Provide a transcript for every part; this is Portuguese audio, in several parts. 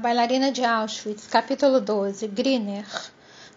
bailarina de Auschwitz, capítulo 12, Griner.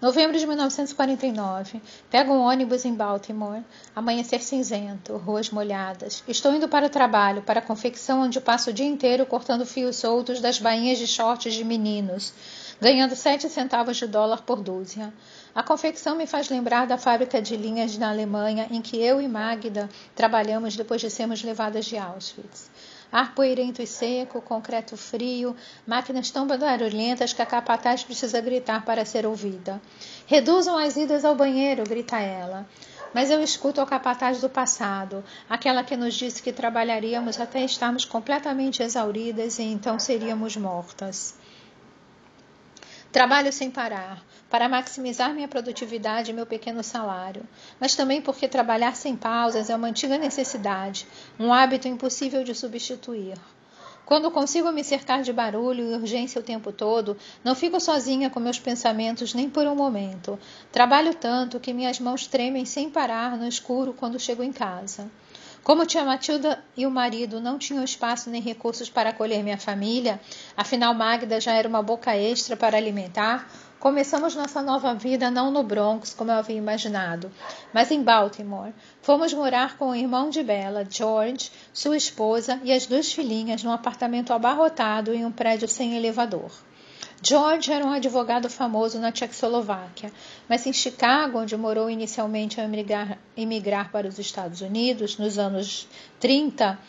Novembro de 1949. Pego um ônibus em Baltimore. Amanhecer cinzento, ruas molhadas. Estou indo para o trabalho, para a confecção onde passo o dia inteiro cortando fios soltos das bainhas de shorts de meninos, ganhando sete centavos de dólar por dúzia. A confecção me faz lembrar da fábrica de linhas na Alemanha em que eu e Magda trabalhamos depois de sermos levadas de Auschwitz. Ar poeirento e seco, concreto frio, máquinas tão barulhentas que a capataz precisa gritar para ser ouvida. Reduzam as idas ao banheiro, grita ela. Mas eu escuto o capataz do passado, aquela que nos disse que trabalharíamos até estarmos completamente exauridas e então seríamos mortas. Trabalho sem parar, para maximizar minha produtividade e meu pequeno salário, mas também porque trabalhar sem pausas é uma antiga necessidade, um hábito impossível de substituir. Quando consigo me cercar de barulho e urgência o tempo todo, não fico sozinha com meus pensamentos nem por um momento. Trabalho tanto que minhas mãos tremem sem parar no escuro quando chego em casa. Como tia Matilda e o marido não tinham espaço nem recursos para acolher minha família, afinal Magda já era uma boca extra para alimentar, começamos nossa nova vida não no Bronx, como eu havia imaginado, mas em Baltimore. Fomos morar com o irmão de Bella, George, sua esposa e as duas filhinhas num apartamento abarrotado em um prédio sem elevador. George era um advogado famoso na Tchecoslováquia, mas em Chicago, onde morou inicialmente ao emigrar, emigrar para os Estados Unidos nos anos 30,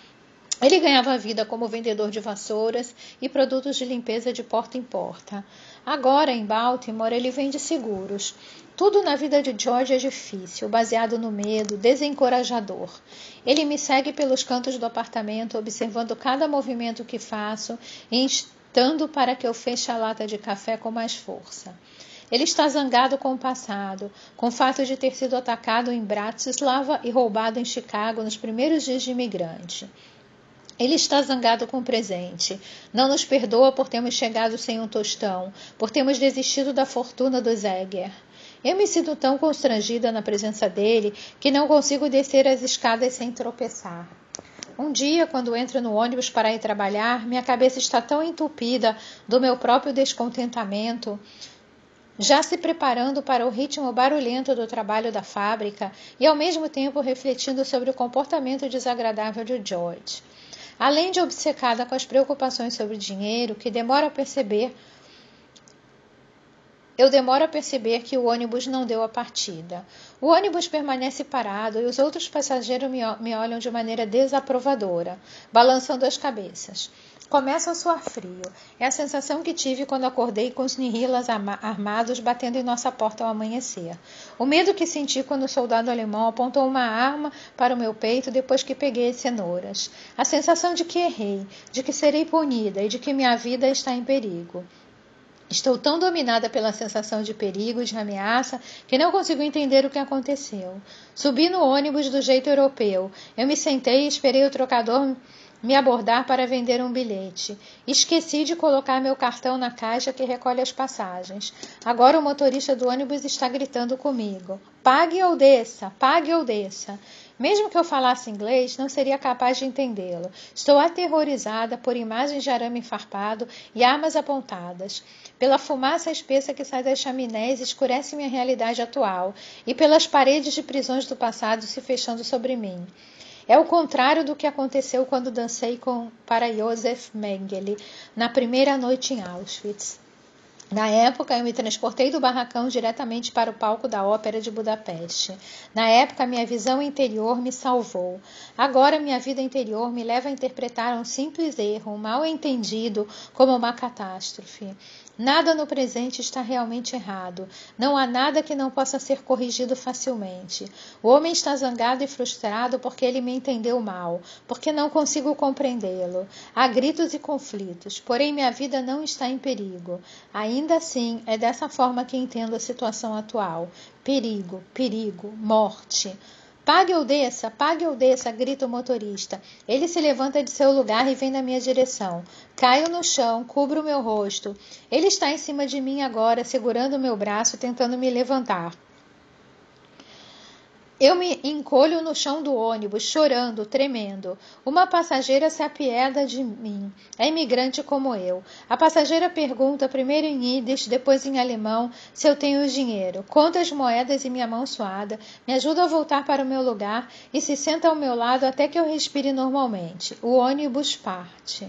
ele ganhava vida como vendedor de vassouras e produtos de limpeza de porta em porta. Agora, em Baltimore, ele vende seguros. Tudo na vida de George é difícil, baseado no medo, desencorajador. Ele me segue pelos cantos do apartamento, observando cada movimento que faço e gritando para que eu feche a lata de café com mais força. Ele está zangado com o passado, com o fato de ter sido atacado em Bratislava e roubado em Chicago nos primeiros dias de imigrante. Ele está zangado com o presente. Não nos perdoa por termos chegado sem um tostão, por termos desistido da fortuna do Zegger. Eu me sinto tão constrangida na presença dele que não consigo descer as escadas sem tropeçar. Um dia, quando entro no ônibus para ir trabalhar, minha cabeça está tão entupida do meu próprio descontentamento, já se preparando para o ritmo barulhento do trabalho da fábrica e ao mesmo tempo refletindo sobre o comportamento desagradável de George. Além de obcecada com as preocupações sobre dinheiro, que demora a perceber eu demoro a perceber que o ônibus não deu a partida. O ônibus permanece parado e os outros passageiros me, me olham de maneira desaprovadora, balançando as cabeças. Começo a suar frio. É a sensação que tive quando acordei com os nihillas armados batendo em nossa porta ao amanhecer. O medo que senti quando o soldado alemão apontou uma arma para o meu peito depois que peguei as cenouras. A sensação de que errei, de que serei punida e de que minha vida está em perigo. Estou tão dominada pela sensação de perigo e de ameaça que não consigo entender o que aconteceu. Subi no ônibus do jeito europeu. Eu me sentei e esperei o trocador me abordar para vender um bilhete. Esqueci de colocar meu cartão na caixa que recolhe as passagens. Agora o motorista do ônibus está gritando comigo: Pague ou desça, pague ou desça. Mesmo que eu falasse inglês, não seria capaz de entendê-lo. Estou aterrorizada por imagens de arame farpado e armas apontadas, pela fumaça espessa que sai das chaminés escurece minha realidade atual, e pelas paredes de prisões do passado se fechando sobre mim. É o contrário do que aconteceu quando dancei com, para Josef Mengele na primeira noite em Auschwitz. Na época, eu me transportei do barracão diretamente para o palco da Ópera de Budapeste. Na época, minha visão interior me salvou. Agora, minha vida interior me leva a interpretar um simples erro, um mal entendido, como uma catástrofe. Nada no presente está realmente errado. Não há nada que não possa ser corrigido facilmente. O homem está zangado e frustrado porque ele me entendeu mal, porque não consigo compreendê-lo. Há gritos e conflitos, porém minha vida não está em perigo. Ainda assim, é dessa forma que entendo a situação atual: perigo, perigo, morte. Pague ou desça, pague ou desça, grita o motorista. Ele se levanta de seu lugar e vem na minha direção. Caio no chão, cubro o meu rosto. Ele está em cima de mim agora, segurando meu braço, tentando me levantar. Eu me encolho no chão do ônibus, chorando, tremendo. Uma passageira se apieda de mim. É imigrante como eu. A passageira pergunta primeiro em ídis, depois em alemão, se eu tenho dinheiro. Conta as moedas em minha mão suada, me ajuda a voltar para o meu lugar e se senta ao meu lado até que eu respire normalmente. O ônibus parte.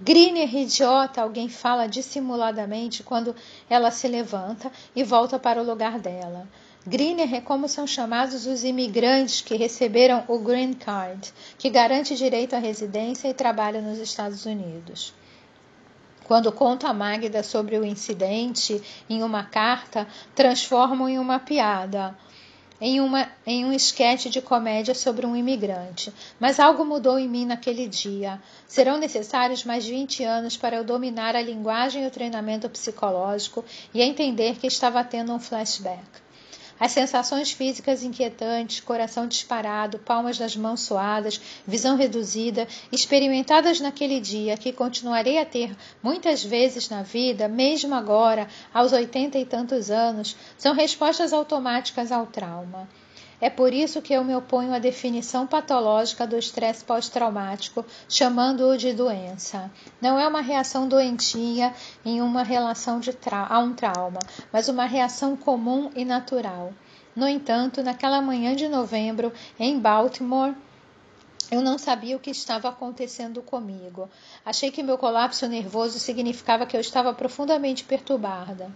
Griner, idiota, alguém fala dissimuladamente quando ela se levanta e volta para o lugar dela. Greener é como são chamados os imigrantes que receberam o Green Card, que garante direito à residência e trabalho nos Estados Unidos. Quando conto a Magda sobre o incidente em uma carta, transformam em uma piada, em, uma, em um esquete de comédia sobre um imigrante. Mas algo mudou em mim naquele dia. Serão necessários mais de 20 anos para eu dominar a linguagem e o treinamento psicológico e entender que estava tendo um flashback. As sensações físicas inquietantes, coração disparado, palmas das mãos suadas, visão reduzida, experimentadas naquele dia, que continuarei a ter muitas vezes na vida, mesmo agora, aos oitenta e tantos anos, são respostas automáticas ao trauma. É por isso que eu me oponho à definição patológica do estresse pós-traumático, chamando-o de doença. Não é uma reação doentia em uma relação a um trauma, mas uma reação comum e natural. No entanto, naquela manhã de novembro, em Baltimore, eu não sabia o que estava acontecendo comigo. Achei que meu colapso nervoso significava que eu estava profundamente perturbada.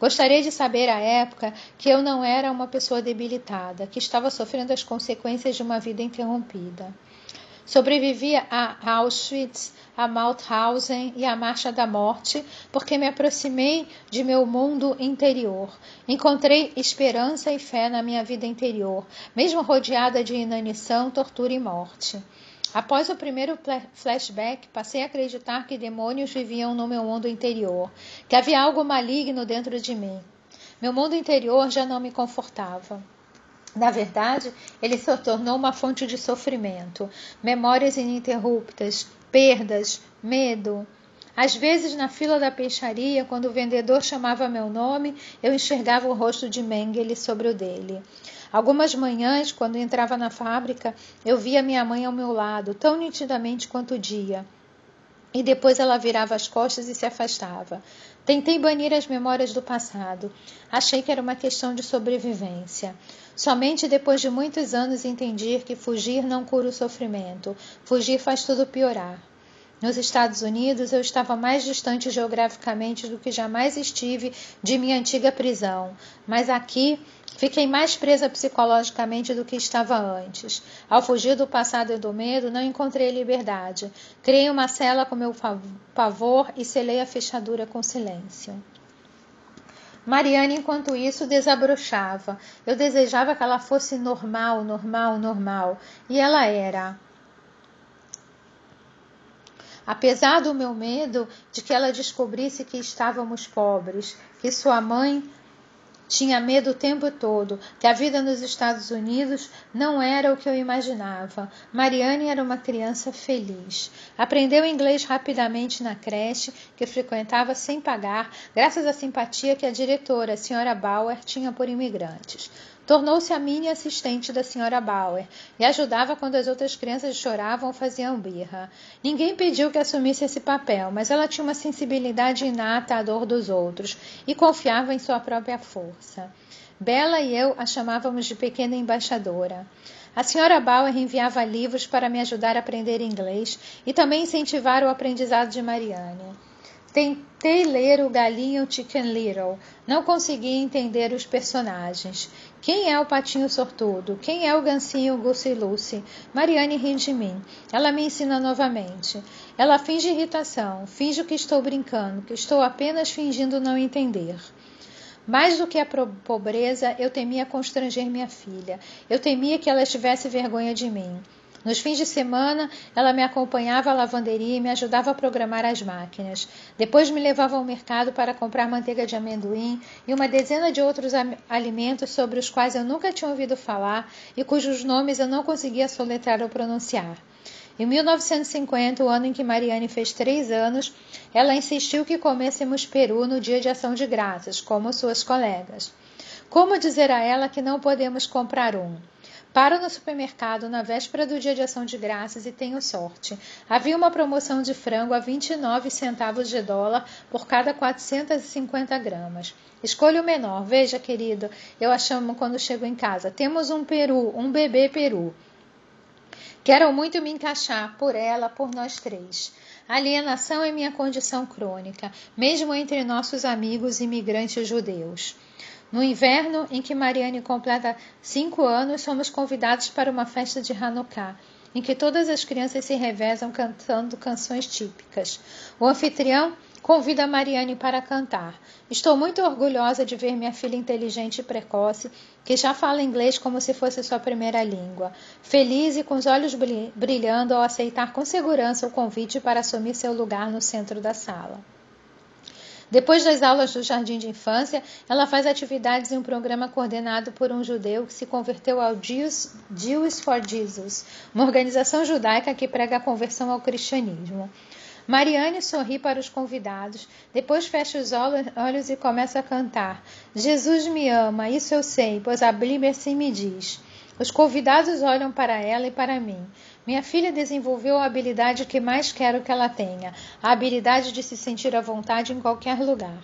Gostaria de saber à época que eu não era uma pessoa debilitada, que estava sofrendo as consequências de uma vida interrompida. Sobrevivi a Auschwitz, a Mauthausen e a Marcha da Morte, porque me aproximei de meu mundo interior. Encontrei esperança e fé na minha vida interior, mesmo rodeada de inanição, tortura e morte. Após o primeiro flashback, passei a acreditar que demônios viviam no meu mundo interior, que havia algo maligno dentro de mim. Meu mundo interior já não me confortava. Na verdade, ele se tornou uma fonte de sofrimento, memórias ininterruptas, perdas, medo. Às vezes, na fila da peixaria, quando o vendedor chamava meu nome, eu enxergava o rosto de Mengele sobre o dele. Algumas manhãs, quando entrava na fábrica, eu via minha mãe ao meu lado, tão nitidamente quanto o dia. E depois ela virava as costas e se afastava. Tentei banir as memórias do passado. Achei que era uma questão de sobrevivência. Somente depois de muitos anos entendi que fugir não cura o sofrimento. Fugir faz tudo piorar. Nos Estados Unidos, eu estava mais distante geograficamente do que jamais estive de minha antiga prisão, mas aqui fiquei mais presa psicologicamente do que estava antes. Ao fugir do passado e do medo, não encontrei liberdade. Criei uma cela com meu pavor e selei a fechadura com silêncio. Mariane, enquanto isso, desabrochava. Eu desejava que ela fosse normal, normal, normal. E ela era. Apesar do meu medo de que ela descobrisse que estávamos pobres, que sua mãe tinha medo o tempo todo, que a vida nos Estados Unidos não era o que eu imaginava. Mariane era uma criança feliz. Aprendeu inglês rapidamente na creche, que frequentava sem pagar, graças à simpatia que a diretora, a senhora Bauer, tinha por imigrantes. Tornou-se a mini assistente da senhora Bauer e ajudava quando as outras crianças choravam ou faziam birra. Ninguém pediu que assumisse esse papel, mas ela tinha uma sensibilidade inata à dor dos outros e confiava em sua própria força. Bela e eu a chamávamos de pequena embaixadora. A senhora Bauer enviava livros para me ajudar a aprender inglês e também incentivar o aprendizado de Mariane. Tentei ler o Galinho Chicken Little. Não consegui entender os personagens. Quem é o patinho sortudo? Quem é o gancinho Gussi Lucy? Mariane ri de mim. Ela me ensina novamente. Ela finge irritação, finge que estou brincando, que estou apenas fingindo não entender. Mais do que a pobreza, eu temia constranger minha filha. Eu temia que ela tivesse vergonha de mim. Nos fins de semana, ela me acompanhava à lavanderia e me ajudava a programar as máquinas. Depois me levava ao mercado para comprar manteiga de amendoim e uma dezena de outros alimentos sobre os quais eu nunca tinha ouvido falar e cujos nomes eu não conseguia soletrar ou pronunciar. Em 1950, o ano em que Mariane fez três anos, ela insistiu que comêssemos peru no dia de ação de graças, como suas colegas. Como dizer a ela que não podemos comprar um? Paro no supermercado na véspera do dia de ação de graças e tenho sorte. Havia uma promoção de frango a 29 centavos de dólar por cada 450 gramas. Escolho o menor. Veja, querido, eu a chamo quando chego em casa. Temos um peru, um bebê peru. Quero muito me encaixar por ela, por nós três. Alienação é minha condição crônica, mesmo entre nossos amigos imigrantes judeus. No inverno, em que Mariane completa cinco anos, somos convidados para uma festa de Hanukkah, em que todas as crianças se revezam cantando canções típicas. O anfitrião convida Mariane para cantar. Estou muito orgulhosa de ver minha filha inteligente e precoce, que já fala inglês como se fosse sua primeira língua. Feliz e com os olhos brilhando ao aceitar com segurança o convite para assumir seu lugar no centro da sala. Depois das aulas do jardim de infância, ela faz atividades em um programa coordenado por um judeu que se converteu ao Jews, for Jesus, uma organização judaica que prega a conversão ao cristianismo. Mariane sorri para os convidados, depois fecha os olhos e começa a cantar. Jesus me ama, isso eu sei, pois a Bíblia assim me diz. Os convidados olham para ela e para mim. Minha filha desenvolveu a habilidade que mais quero que ela tenha, a habilidade de se sentir à vontade em qualquer lugar.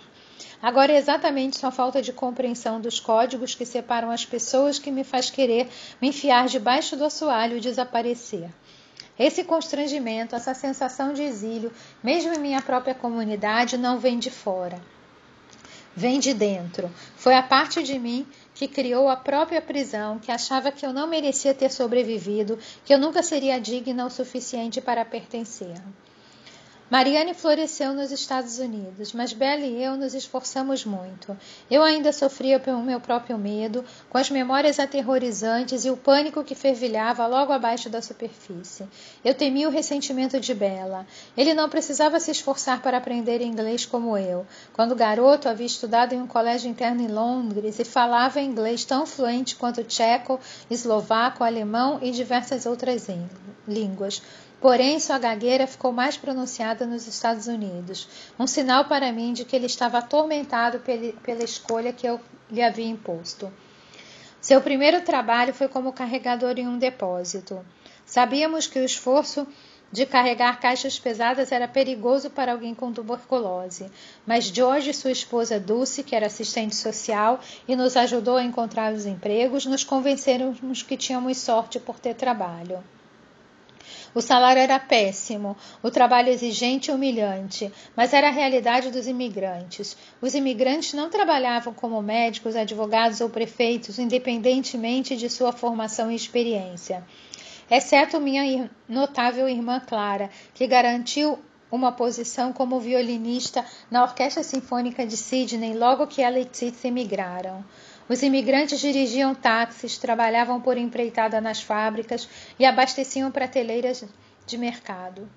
Agora é exatamente sua falta de compreensão dos códigos que separam as pessoas que me faz querer me enfiar debaixo do assoalho e desaparecer. Esse constrangimento, essa sensação de exílio, mesmo em minha própria comunidade, não vem de fora. Vem de dentro. Foi a parte de mim que criou a própria prisão, que achava que eu não merecia ter sobrevivido, que eu nunca seria digna o suficiente para pertencer. Mariane floresceu nos Estados Unidos, mas Bella e eu nos esforçamos muito. Eu ainda sofria pelo meu próprio medo, com as memórias aterrorizantes e o pânico que fervilhava logo abaixo da superfície. Eu temia o ressentimento de Bella. Ele não precisava se esforçar para aprender inglês como eu. Quando garoto, havia estudado em um colégio interno em Londres e falava inglês tão fluente quanto tcheco, eslovaco, alemão e diversas outras línguas. Porém, sua gagueira ficou mais pronunciada nos Estados Unidos, um sinal para mim de que ele estava atormentado pela escolha que eu lhe havia imposto. Seu primeiro trabalho foi como carregador em um depósito. Sabíamos que o esforço de carregar caixas pesadas era perigoso para alguém com tuberculose, mas George e sua esposa Dulce, que era assistente social e nos ajudou a encontrar os empregos, nos convenceram que tínhamos sorte por ter trabalho. O salário era péssimo, o trabalho exigente e humilhante, mas era a realidade dos imigrantes. Os imigrantes não trabalhavam como médicos, advogados ou prefeitos, independentemente de sua formação e experiência. Exceto minha notável irmã Clara, que garantiu uma posição como violinista na Orquestra Sinfônica de Sydney logo que ela e Tits emigraram. Os imigrantes dirigiam táxis, trabalhavam por empreitada nas fábricas e abasteciam prateleiras de mercado.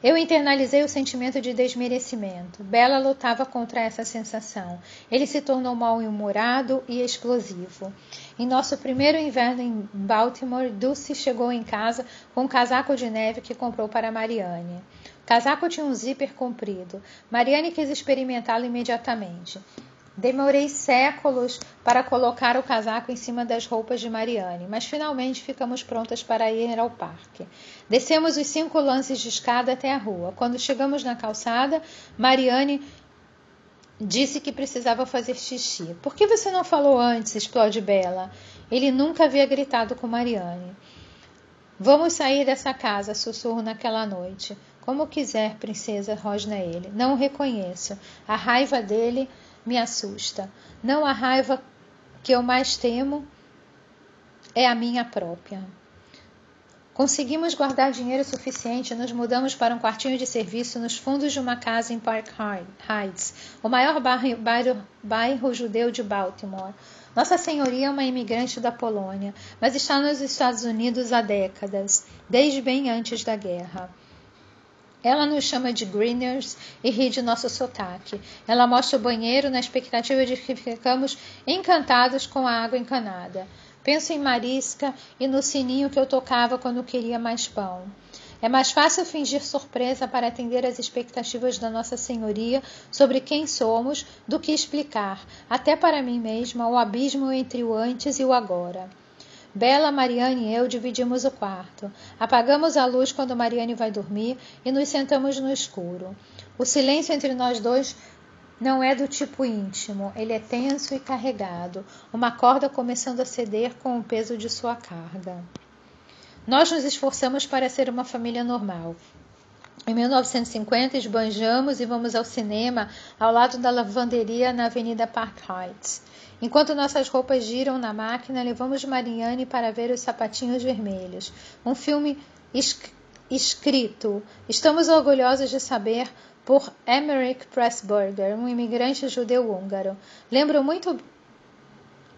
Eu internalizei o sentimento de desmerecimento. Bela lutava contra essa sensação. Ele se tornou mal-humorado e explosivo. Em nosso primeiro inverno em Baltimore, Dulce chegou em casa com um casaco de neve que comprou para Mariane. O casaco tinha um zíper comprido. Mariane quis experimentá-lo imediatamente. Demorei séculos para colocar o casaco em cima das roupas de Mariane, mas finalmente ficamos prontas para ir ao parque. Descemos os cinco lances de escada até a rua. Quando chegamos na calçada, Mariane disse que precisava fazer xixi. Por que você não falou antes? explode Bela. Ele nunca havia gritado com Mariane. Vamos sair dessa casa, sussurro naquela noite. Como quiser, princesa, rosna ele. Não o reconheço. A raiva dele me assusta. Não a raiva que eu mais temo é a minha própria. Conseguimos guardar dinheiro suficiente e nos mudamos para um quartinho de serviço nos fundos de uma casa em Park Heights, o maior bairro, bairro, bairro judeu de Baltimore. Nossa Senhoria é uma imigrante da Polônia, mas está nos Estados Unidos há décadas, desde bem antes da guerra. Ela nos chama de greeners e ri de nosso sotaque. Ela mostra o banheiro na expectativa de que ficamos encantados com a água encanada. Penso em Marisca e no sininho que eu tocava quando queria mais pão. É mais fácil fingir surpresa para atender às expectativas da Nossa Senhoria sobre quem somos do que explicar, até para mim mesma, o abismo entre o antes e o agora. Bela, Mariane e eu dividimos o quarto. Apagamos a luz quando Mariane vai dormir e nos sentamos no escuro. O silêncio entre nós dois não é do tipo íntimo, ele é tenso e carregado, uma corda começando a ceder com o peso de sua carga. Nós nos esforçamos para ser uma família normal. Em 1950, esbanjamos e vamos ao cinema ao lado da lavanderia na Avenida Park Heights. Enquanto nossas roupas giram na máquina, levamos Marianne para ver Os Sapatinhos Vermelhos, um filme escrito. Estamos orgulhosos de saber por Emmerich Pressburger, um imigrante judeu-húngaro. Lembro muito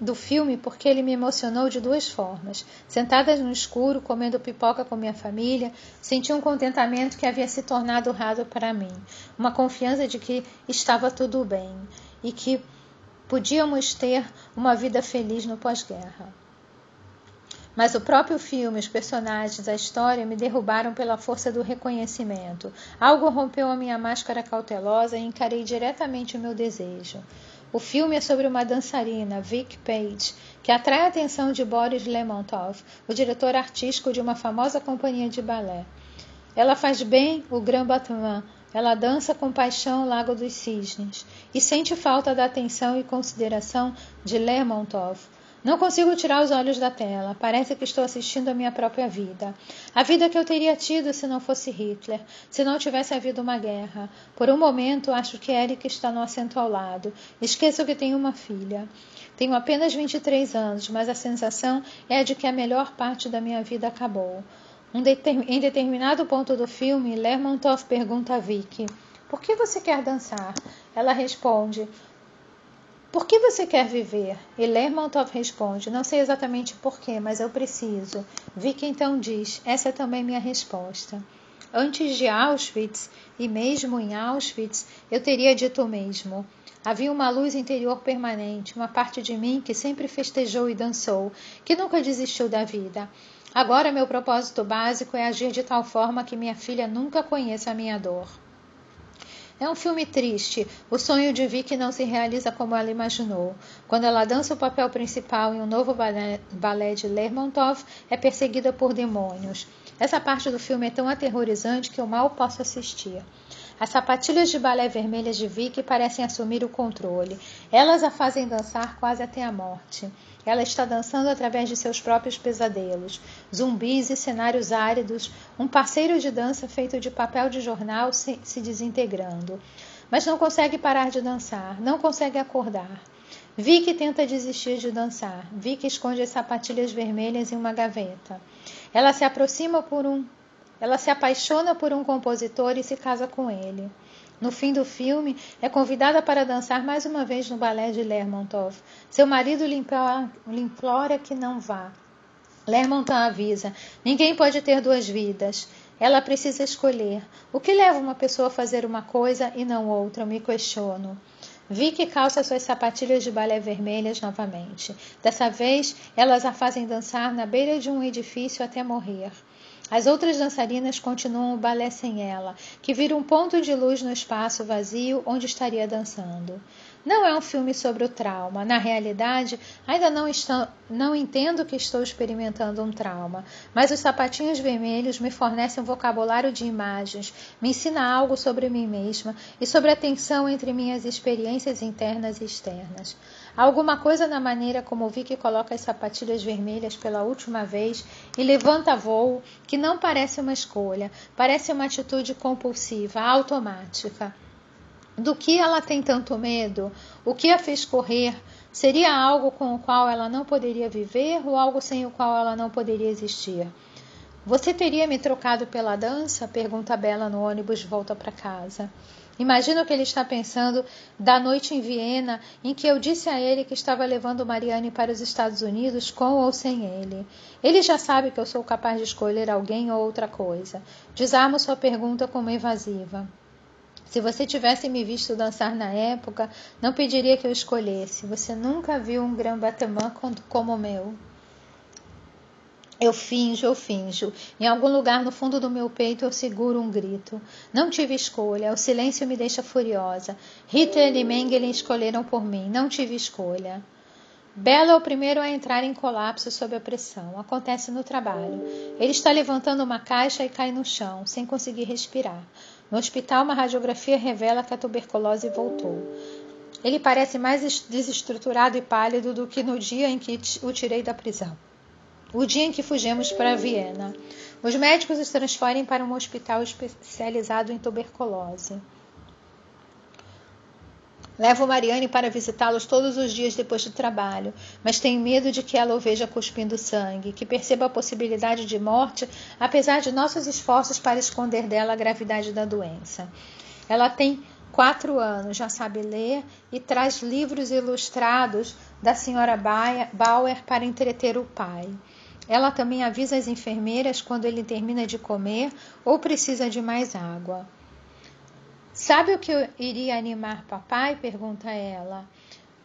do filme porque ele me emocionou de duas formas. Sentadas no escuro, comendo pipoca com minha família, senti um contentamento que havia se tornado raro para mim, uma confiança de que estava tudo bem e que podíamos ter uma vida feliz no pós-guerra. Mas o próprio filme, os personagens, a história me derrubaram pela força do reconhecimento. Algo rompeu a minha máscara cautelosa e encarei diretamente o meu desejo. O filme é sobre uma dançarina, Vic Page, que atrai a atenção de Boris Lermontov, o diretor artístico de uma famosa companhia de balé. Ela faz bem o Grand Batman, ela dança com paixão o Lago dos Cisnes e sente falta da atenção e consideração de Lermontov, não consigo tirar os olhos da tela. Parece que estou assistindo a minha própria vida. A vida que eu teria tido se não fosse Hitler, se não tivesse havido uma guerra. Por um momento, acho que Eric está no assento ao lado. Esqueço que tenho uma filha. Tenho apenas 23 anos, mas a sensação é de que a melhor parte da minha vida acabou. Um em determinado ponto do filme, Lermontov pergunta a Vicky: Por que você quer dançar? Ela responde: por que você quer viver? E Lermontov responde: Não sei exatamente porquê, mas eu preciso. Vicky então diz: Essa é também minha resposta. Antes de Auschwitz, e mesmo em Auschwitz, eu teria dito o mesmo. Havia uma luz interior permanente, uma parte de mim que sempre festejou e dançou, que nunca desistiu da vida. Agora, meu propósito básico é agir de tal forma que minha filha nunca conheça a minha dor. É um filme triste. O sonho de Vicky não se realiza como ela imaginou. Quando ela dança o papel principal em um novo balé, de Lermontov, é perseguida por demônios. Essa parte do filme é tão aterrorizante que eu mal posso assistir. As sapatilhas de balé vermelhas de Vicky parecem assumir o controle. Elas a fazem dançar quase até a morte. Ela está dançando através de seus próprios pesadelos, zumbis e cenários áridos, um parceiro de dança feito de papel de jornal se, se desintegrando. Mas não consegue parar de dançar, não consegue acordar. Vicky tenta desistir de dançar. Vicky esconde as sapatilhas vermelhas em uma gaveta. Ela se aproxima por um. Ela se apaixona por um compositor e se casa com ele. No fim do filme, é convidada para dançar mais uma vez no balé de Lermontov. Seu marido lhe implora que não vá. Lermontov avisa: ninguém pode ter duas vidas. Ela precisa escolher. O que leva uma pessoa a fazer uma coisa e não outra? Eu me questiono. Vicky calça suas sapatilhas de balé vermelhas novamente. Dessa vez, elas a fazem dançar na beira de um edifício até morrer. As outras dançarinas continuam o balé sem ela, que vira um ponto de luz no espaço vazio onde estaria dançando. Não é um filme sobre o trauma. Na realidade, ainda não, não entendo que estou experimentando um trauma, mas os sapatinhos vermelhos me fornecem um vocabulário de imagens, me ensina algo sobre mim mesma e sobre a tensão entre minhas experiências internas e externas. Há alguma coisa na maneira como vi que coloca as sapatilhas vermelhas pela última vez e levanta voo que não parece uma escolha, parece uma atitude compulsiva, automática. Do que ela tem tanto medo? O que a fez correr? Seria algo com o qual ela não poderia viver ou algo sem o qual ela não poderia existir? Você teria me trocado pela dança? pergunta Bela no ônibus de volta para casa. Imagino que ele está pensando da noite em Viena, em que eu disse a ele que estava levando Mariane para os Estados Unidos com ou sem ele. Ele já sabe que eu sou capaz de escolher alguém ou outra coisa. Desarmo sua pergunta como evasiva. Se você tivesse me visto dançar na época, não pediria que eu escolhesse. Você nunca viu um Grand Batman como o meu. Eu finjo, eu finjo. Em algum lugar no fundo do meu peito eu seguro um grito. Não tive escolha, o silêncio me deixa furiosa. Hitler e Mengele escolheram por mim, não tive escolha. Belo é o primeiro a entrar em colapso sob a pressão. Acontece no trabalho. Ele está levantando uma caixa e cai no chão, sem conseguir respirar. No hospital, uma radiografia revela que a tuberculose voltou. Ele parece mais desestruturado e pálido do que no dia em que o tirei da prisão o dia em que fugimos para Viena. Os médicos os transferem para um hospital especializado em tuberculose. Levo Mariane para visitá-los todos os dias depois do trabalho, mas tenho medo de que ela o veja cuspindo sangue, que perceba a possibilidade de morte, apesar de nossos esforços para esconder dela a gravidade da doença. Ela tem quatro anos, já sabe ler e traz livros ilustrados da senhora Bauer para entreter o pai. Ela também avisa as enfermeiras quando ele termina de comer ou precisa de mais água. Sabe o que iria animar papai? pergunta ela.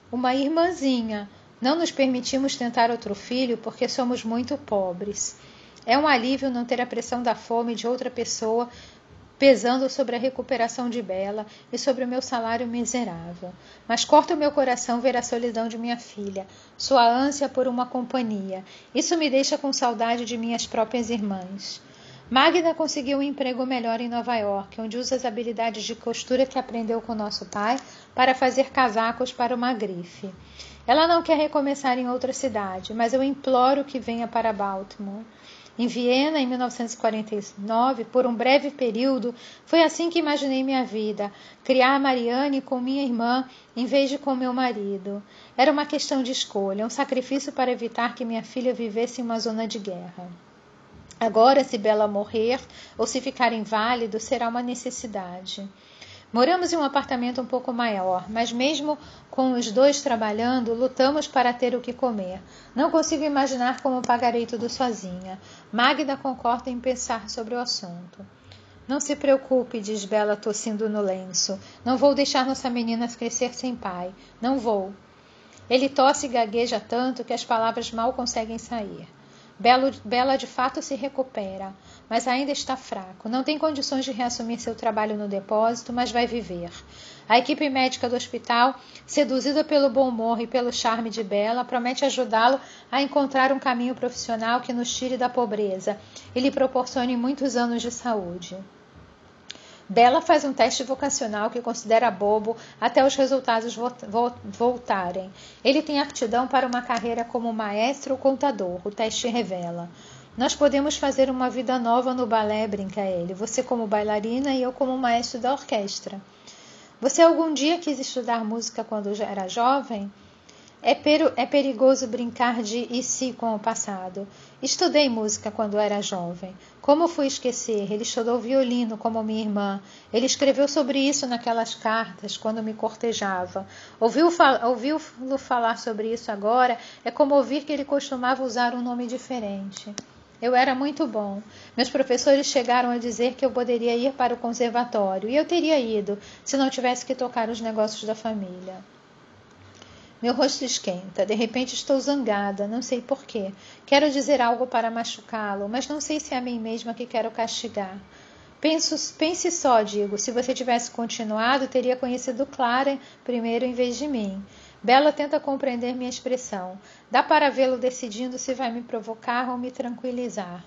Uma irmãzinha. Não nos permitimos tentar outro filho porque somos muito pobres. É um alívio não ter a pressão da fome de outra pessoa pesando sobre a recuperação de Bela e sobre o meu salário miserável. Mas corta o meu coração ver a solidão de minha filha, sua ânsia por uma companhia. Isso me deixa com saudade de minhas próprias irmãs. Magda conseguiu um emprego melhor em Nova York, onde usa as habilidades de costura que aprendeu com nosso pai para fazer casacos para uma grife. Ela não quer recomeçar em outra cidade, mas eu imploro que venha para Baltimore. Em Viena, em 1949, por um breve período, foi assim que imaginei minha vida: criar Mariane com minha irmã em vez de com meu marido. Era uma questão de escolha, um sacrifício para evitar que minha filha vivesse em uma zona de guerra. Agora, se Bela morrer ou se ficar inválido, será uma necessidade. Moramos em um apartamento um pouco maior, mas mesmo com os dois trabalhando, lutamos para ter o que comer. Não consigo imaginar como pagarei tudo sozinha. Magda concorda em pensar sobre o assunto. Não se preocupe, diz Bela tossindo no lenço. Não vou deixar nossa menina crescer sem pai. Não vou. Ele tosse e gagueja tanto que as palavras mal conseguem sair. Belo, Bela de fato se recupera mas ainda está fraco. Não tem condições de reassumir seu trabalho no depósito, mas vai viver. A equipe médica do hospital, seduzida pelo bom humor e pelo charme de Bela, promete ajudá-lo a encontrar um caminho profissional que nos tire da pobreza e lhe proporcione muitos anos de saúde. Bela faz um teste vocacional que considera bobo até os resultados voltarem. Ele tem aptidão para uma carreira como maestro ou contador, o teste revela. Nós podemos fazer uma vida nova no balé, brinca ele. Você como bailarina e eu como maestro da orquestra. Você algum dia quis estudar música quando já era jovem? É, é perigoso brincar de e se com o passado. Estudei música quando era jovem. Como fui esquecer? Ele estudou violino como minha irmã. Ele escreveu sobre isso naquelas cartas quando me cortejava. Ouviu-lo ouviu falar sobre isso agora é como ouvir que ele costumava usar um nome diferente. Eu era muito bom. Meus professores chegaram a dizer que eu poderia ir para o conservatório, e eu teria ido, se não tivesse que tocar os negócios da família. Meu rosto esquenta. De repente estou zangada, não sei porquê. Quero dizer algo para machucá-lo, mas não sei se é a mim mesma que quero castigar. Penso, pense só, digo, se você tivesse continuado, teria conhecido Clara primeiro em vez de mim. Bela tenta compreender minha expressão. Dá para vê-lo decidindo se vai me provocar ou me tranquilizar.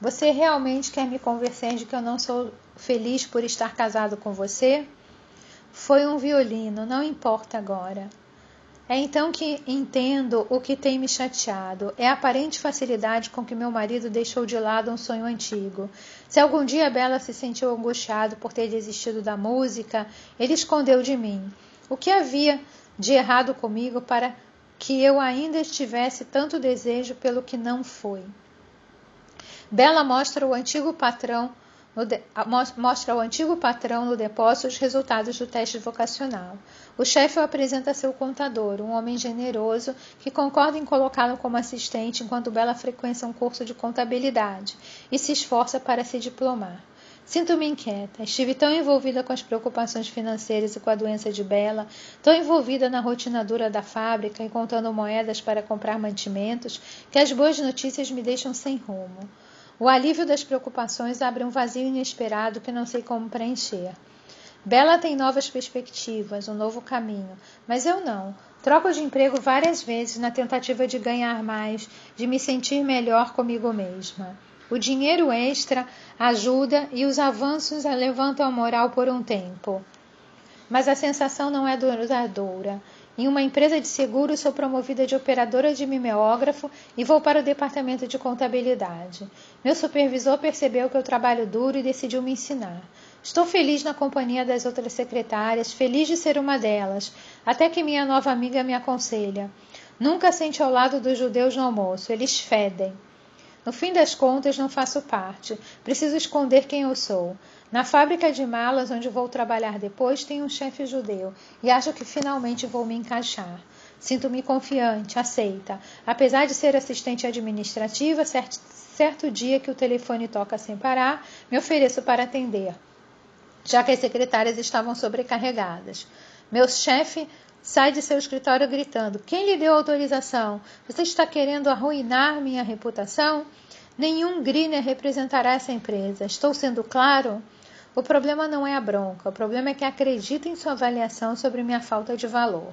Você realmente quer me convencer de que eu não sou feliz por estar casado com você? Foi um violino, não importa agora. É então que entendo o que tem me chateado. É a aparente facilidade com que meu marido deixou de lado um sonho antigo. Se algum dia Bela se sentiu angustiado por ter desistido da música, ele escondeu de mim. O que havia de errado comigo para que eu ainda estivesse tanto desejo pelo que não foi. Bela mostra o antigo patrão mostra ao antigo patrão no depósito os resultados do teste vocacional. O chefe o apresenta a seu contador, um homem generoso que concorda em colocá-lo como assistente enquanto Bela frequenta um curso de contabilidade e se esforça para se diplomar. Sinto-me inquieta. Estive tão envolvida com as preocupações financeiras e com a doença de Bela, tão envolvida na rotina dura da fábrica e contando moedas para comprar mantimentos, que as boas notícias me deixam sem rumo. O alívio das preocupações abre um vazio inesperado que não sei como preencher. Bela tem novas perspectivas, um novo caminho, mas eu não. Troco de emprego várias vezes na tentativa de ganhar mais, de me sentir melhor comigo mesma. O dinheiro extra ajuda e os avanços levantam a moral por um tempo. Mas a sensação não é duradoura. Em uma empresa de seguros, sou promovida de operadora de mimeógrafo e vou para o departamento de contabilidade. Meu supervisor percebeu que eu trabalho duro e decidiu me ensinar. Estou feliz na companhia das outras secretárias, feliz de ser uma delas, até que minha nova amiga me aconselha. Nunca sente ao lado dos judeus no almoço, eles fedem. No fim das contas, não faço parte. Preciso esconder quem eu sou. Na fábrica de malas, onde vou trabalhar depois, tem um chefe judeu e acho que finalmente vou me encaixar. Sinto-me confiante, aceita. Apesar de ser assistente administrativa, certo, certo dia que o telefone toca sem parar, me ofereço para atender, já que as secretárias estavam sobrecarregadas. Meu chefe Sai de seu escritório gritando: Quem lhe deu autorização? Você está querendo arruinar minha reputação? Nenhum Greener representará essa empresa. Estou sendo claro? O problema não é a bronca, o problema é que acredita em sua avaliação sobre minha falta de valor.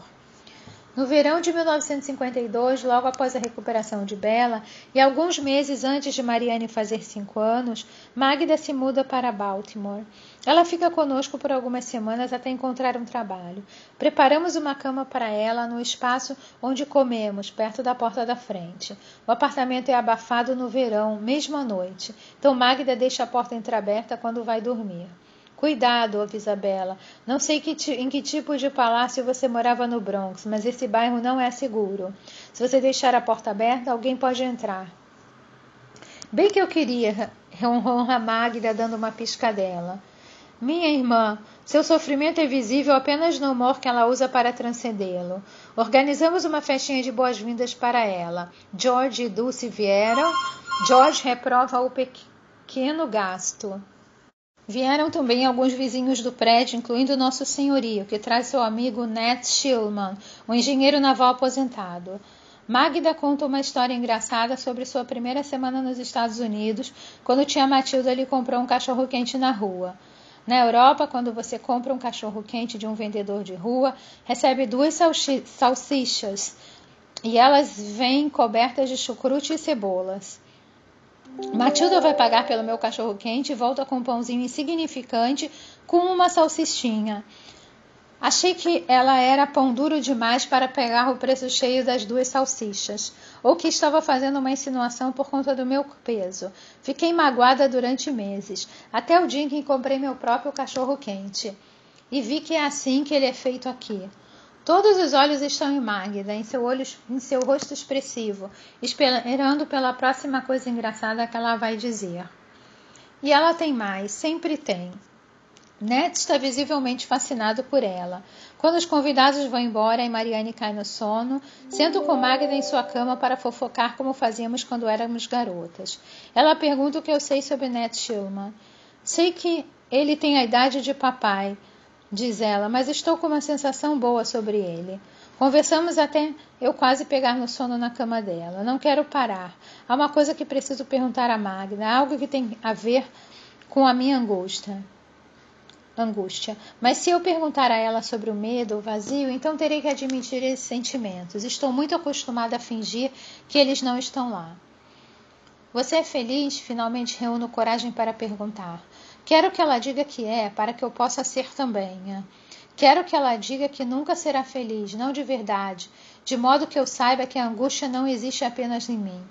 No verão de 1952, logo após a recuperação de Bela e alguns meses antes de Mariane fazer cinco anos, Magda se muda para Baltimore. Ela fica conosco por algumas semanas até encontrar um trabalho. Preparamos uma cama para ela no espaço onde comemos, perto da porta da frente. O apartamento é abafado no verão, mesmo à noite, então Magda deixa a porta entreaberta quando vai dormir. Cuidado, ouve Isabela. Não sei que em que tipo de palácio você morava no Bronx, mas esse bairro não é seguro. Se você deixar a porta aberta, alguém pode entrar. Bem que eu queria, ronronra Magda dando uma piscadela. Minha irmã, seu sofrimento é visível apenas no humor que ela usa para transcendê-lo. Organizamos uma festinha de boas-vindas para ela. George e Dulce vieram. George reprova o pequeno gasto. Vieram também alguns vizinhos do prédio, incluindo nosso senhorio, que traz seu amigo Nat Schillman, um engenheiro naval aposentado. Magda conta uma história engraçada sobre sua primeira semana nos Estados Unidos, quando tia Matilda lhe comprou um cachorro-quente na rua. Na Europa, quando você compra um cachorro-quente de um vendedor de rua, recebe duas salsichas e elas vêm cobertas de chucrute e cebolas. Matilda vai pagar pelo meu cachorro quente e volta com um pãozinho insignificante com uma salsichinha. Achei que ela era pão duro demais para pegar o preço cheio das duas salsichas, ou que estava fazendo uma insinuação por conta do meu peso. Fiquei magoada durante meses, até o dia em que comprei meu próprio cachorro quente. E vi que é assim que ele é feito aqui. Todos os olhos estão em Magda, em seu, olho, em seu rosto expressivo, esperando pela próxima coisa engraçada que ela vai dizer. E ela tem mais, sempre tem. Ned está visivelmente fascinado por ela. Quando os convidados vão embora e Mariane cai no sono, sento com Magda em sua cama para fofocar como fazíamos quando éramos garotas. Ela pergunta o que eu sei sobre Ned Schillman. Sei que ele tem a idade de papai, diz ela, mas estou com uma sensação boa sobre ele. Conversamos até eu quase pegar no sono na cama dela. Não quero parar. Há uma coisa que preciso perguntar a Magda, algo que tem a ver com a minha angústia. Angústia. Mas se eu perguntar a ela sobre o medo, o vazio, então terei que admitir esses sentimentos. Estou muito acostumada a fingir que eles não estão lá. Você é feliz? Finalmente reúno coragem para perguntar. Quero que ela diga que é, para que eu possa ser também. Quero que ela diga que nunca será feliz, não de verdade, de modo que eu saiba que a angústia não existe apenas em mim.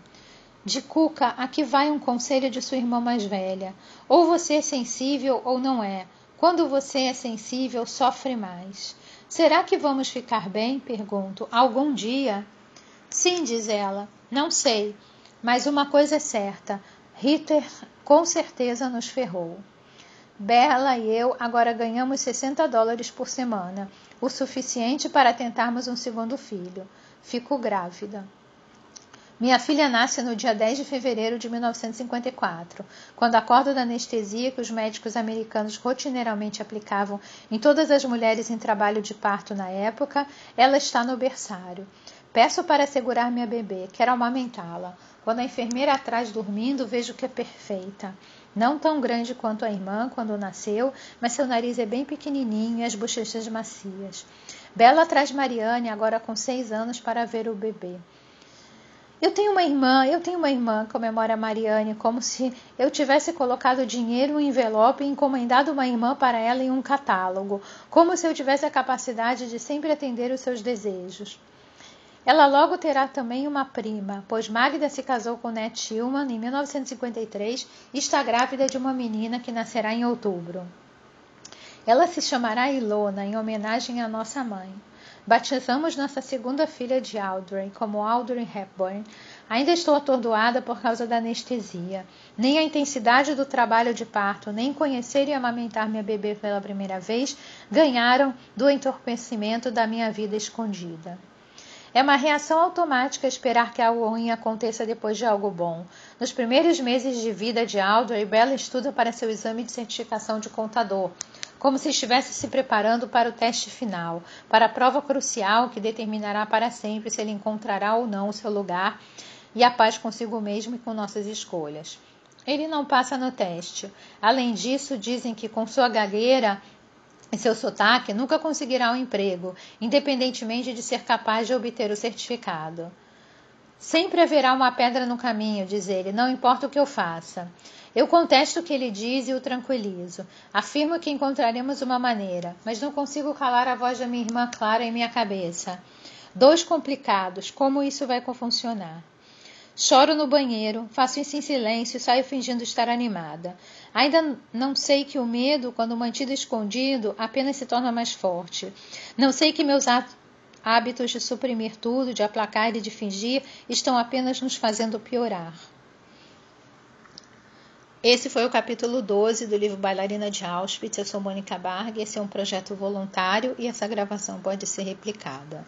De Cuca, aqui vai um conselho de sua irmã mais velha. Ou você é sensível ou não é. Quando você é sensível, sofre mais. Será que vamos ficar bem? Pergunto. Algum dia? Sim, diz ela. Não sei. Mas uma coisa é certa: Ritter com certeza nos ferrou. Bela e eu agora ganhamos 60 dólares por semana, o suficiente para tentarmos um segundo filho. Fico grávida. Minha filha nasce no dia 10 de fevereiro de 1954, quando acordo da anestesia que os médicos americanos rotineiramente aplicavam em todas as mulheres em trabalho de parto na época, ela está no berçário. Peço para segurar minha bebê, quero amamentá-la. Quando a enfermeira atrás dormindo, vejo que é perfeita. Não tão grande quanto a irmã quando nasceu, mas seu nariz é bem pequenininho e as bochechas macias. Bela traz Mariane, agora com seis anos, para ver o bebê. Eu tenho uma irmã, eu tenho uma irmã, comemora Mariane, como se eu tivesse colocado dinheiro em um envelope e encomendado uma irmã para ela em um catálogo, como se eu tivesse a capacidade de sempre atender os seus desejos. Ela logo terá também uma prima, pois Magda se casou com Ned Tillman em 1953 e está grávida de uma menina que nascerá em outubro. Ela se chamará Ilona, em homenagem à nossa mãe. Batizamos nossa segunda filha de Audrey, como Audrey Hepburn. Ainda estou atordoada por causa da anestesia. Nem a intensidade do trabalho de parto, nem conhecer e amamentar minha bebê pela primeira vez ganharam do entorpecimento da minha vida escondida. É uma reação automática esperar que algo ruim aconteça depois de algo bom. Nos primeiros meses de vida de Audrey, Bella estuda para seu exame de certificação de contador como se estivesse se preparando para o teste final, para a prova crucial que determinará para sempre se ele encontrará ou não o seu lugar e a paz consigo mesmo e com nossas escolhas. Ele não passa no teste. Além disso, dizem que com sua gagueira e seu sotaque nunca conseguirá um emprego, independentemente de ser capaz de obter o certificado. Sempre haverá uma pedra no caminho, diz ele, não importa o que eu faça. Eu contesto o que ele diz e o tranquilizo. Afirmo que encontraremos uma maneira, mas não consigo calar a voz da minha irmã Clara em minha cabeça. Dois complicados, como isso vai funcionar? Choro no banheiro, faço isso em silêncio e saio fingindo estar animada. Ainda não sei que o medo, quando mantido escondido, apenas se torna mais forte. Não sei que meus hábitos de suprimir tudo, de aplacar e de fingir estão apenas nos fazendo piorar. Esse foi o capítulo 12 do livro Bailarina de Auschwitz. Eu sou Mônica Barg. Esse é um projeto voluntário e essa gravação pode ser replicada.